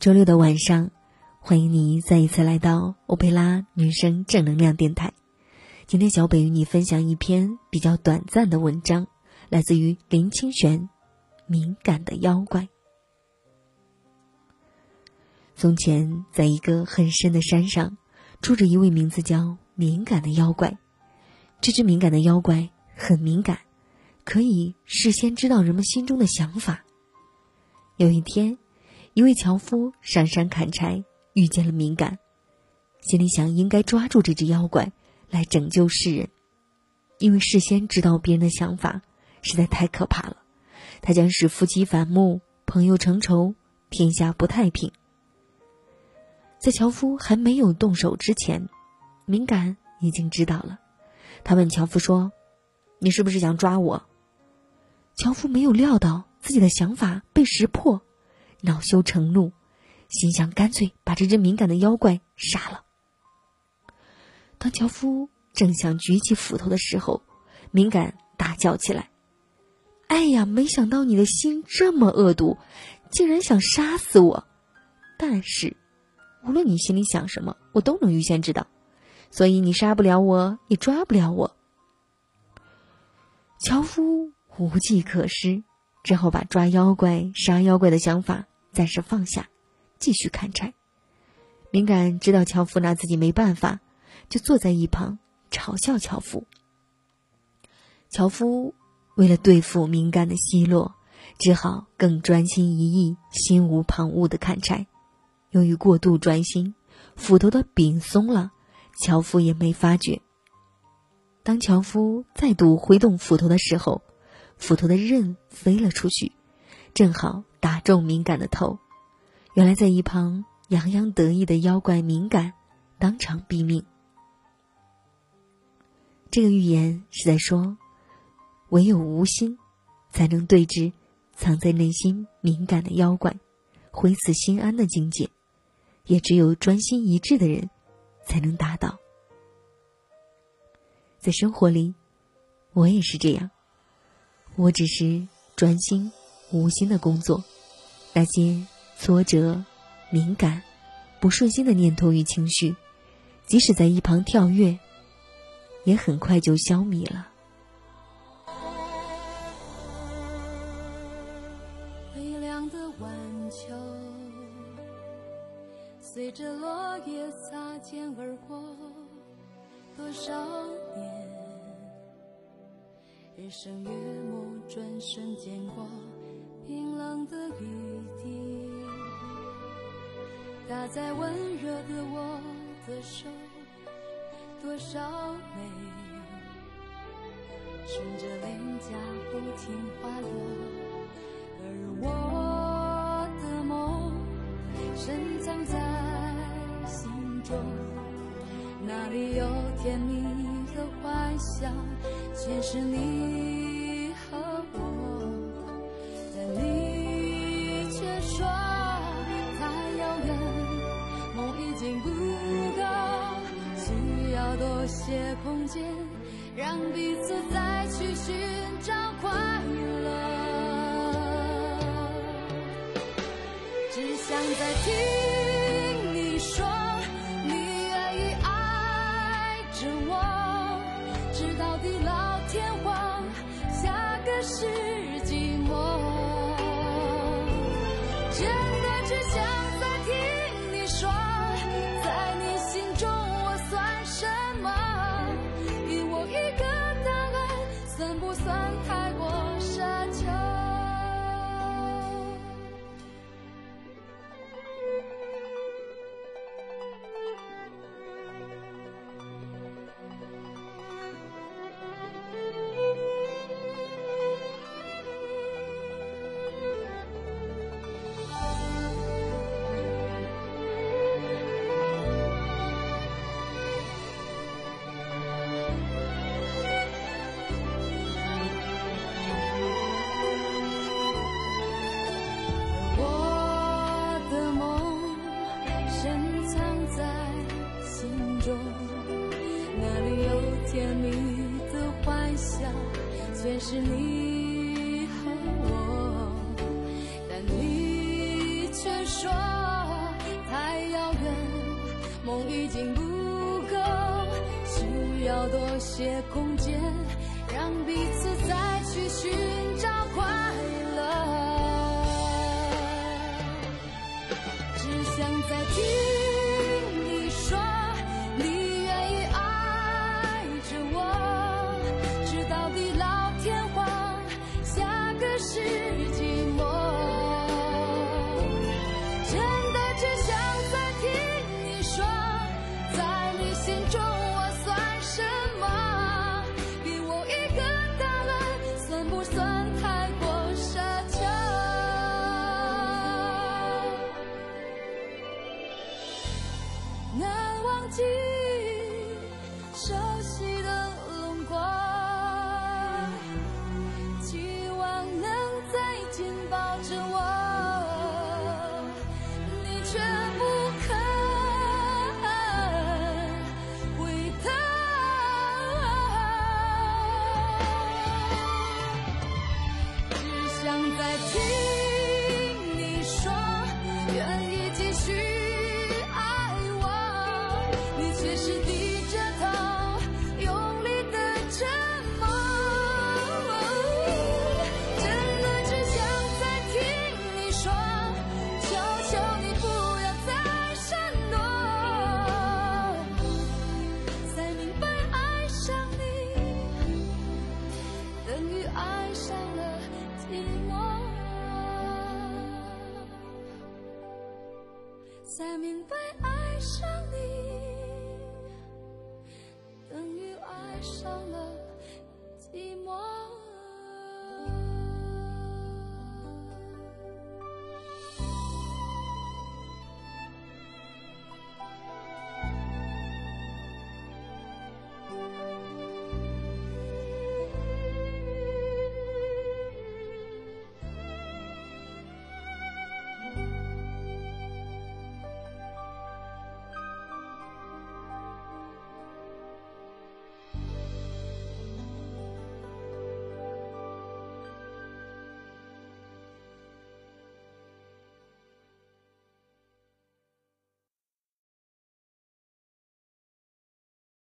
周六的晚上，欢迎你再一次来到欧佩拉女生正能量电台。今天小北与你分享一篇比较短暂的文章，来自于林清玄，《敏感的妖怪》。从前，在一个很深的山上，住着一位名字叫敏感的妖怪。这只敏感的妖怪很敏感，可以事先知道人们心中的想法。有一天。一位樵夫上山砍柴，遇见了敏感，心里想应该抓住这只妖怪来拯救世人，因为事先知道别人的想法实在太可怕了，他将使夫妻反目、朋友成仇、天下不太平。在樵夫还没有动手之前，敏感已经知道了。他问樵夫说：“你是不是想抓我？”樵夫没有料到自己的想法被识破。恼羞成怒，心想干脆把这只敏感的妖怪杀了。当樵夫正想举起斧头的时候，敏感大叫起来：“哎呀，没想到你的心这么恶毒，竟然想杀死我！但是，无论你心里想什么，我都能预先知道，所以你杀不了我，也抓不了我。”樵夫无计可施，只好把抓妖怪、杀妖怪的想法。暂时放下，继续砍柴。敏感知道樵夫拿自己没办法，就坐在一旁嘲笑樵夫。樵夫为了对付敏感的奚落，只好更专心一意、心无旁骛的砍柴。由于过度专心，斧头的柄松了，樵夫也没发觉。当樵夫再度挥动斧头的时候，斧头的刃飞了出去，正好。打中敏感的头，原来在一旁洋洋得意的妖怪敏感，当场毙命。这个寓言是在说，唯有无心，才能对峙藏在内心敏感的妖怪，回此心安的境界，也只有专心一致的人，才能达到。在生活里，我也是这样，我只是专心。无心的工作，那些挫折、敏感、不顺心的念头与情绪，即使在一旁跳跃，也很快就消弭了。微凉的晚秋，随着落叶擦肩而过，多少年，日升月没，转瞬间过。冰冷的雨滴打在温热的我的手，多少泪顺着脸颊不停滑落，而我的梦深藏在心中，那里有甜蜜和幻想，全是你。些空间，让彼此再去寻找快乐。只想再听你说，你愿意爱着我，直到地老天荒，下个世现实你和我，但你却说太遥远，梦已经不够，需要多些空间，让彼此再去寻找快乐。只想再听。想再听你说，愿意继续爱我，你却是低着头，用力的沉默。真的只想再听你说，求求你不要再闪躲，才明白爱上你。等于爱上，寂寞才明白爱。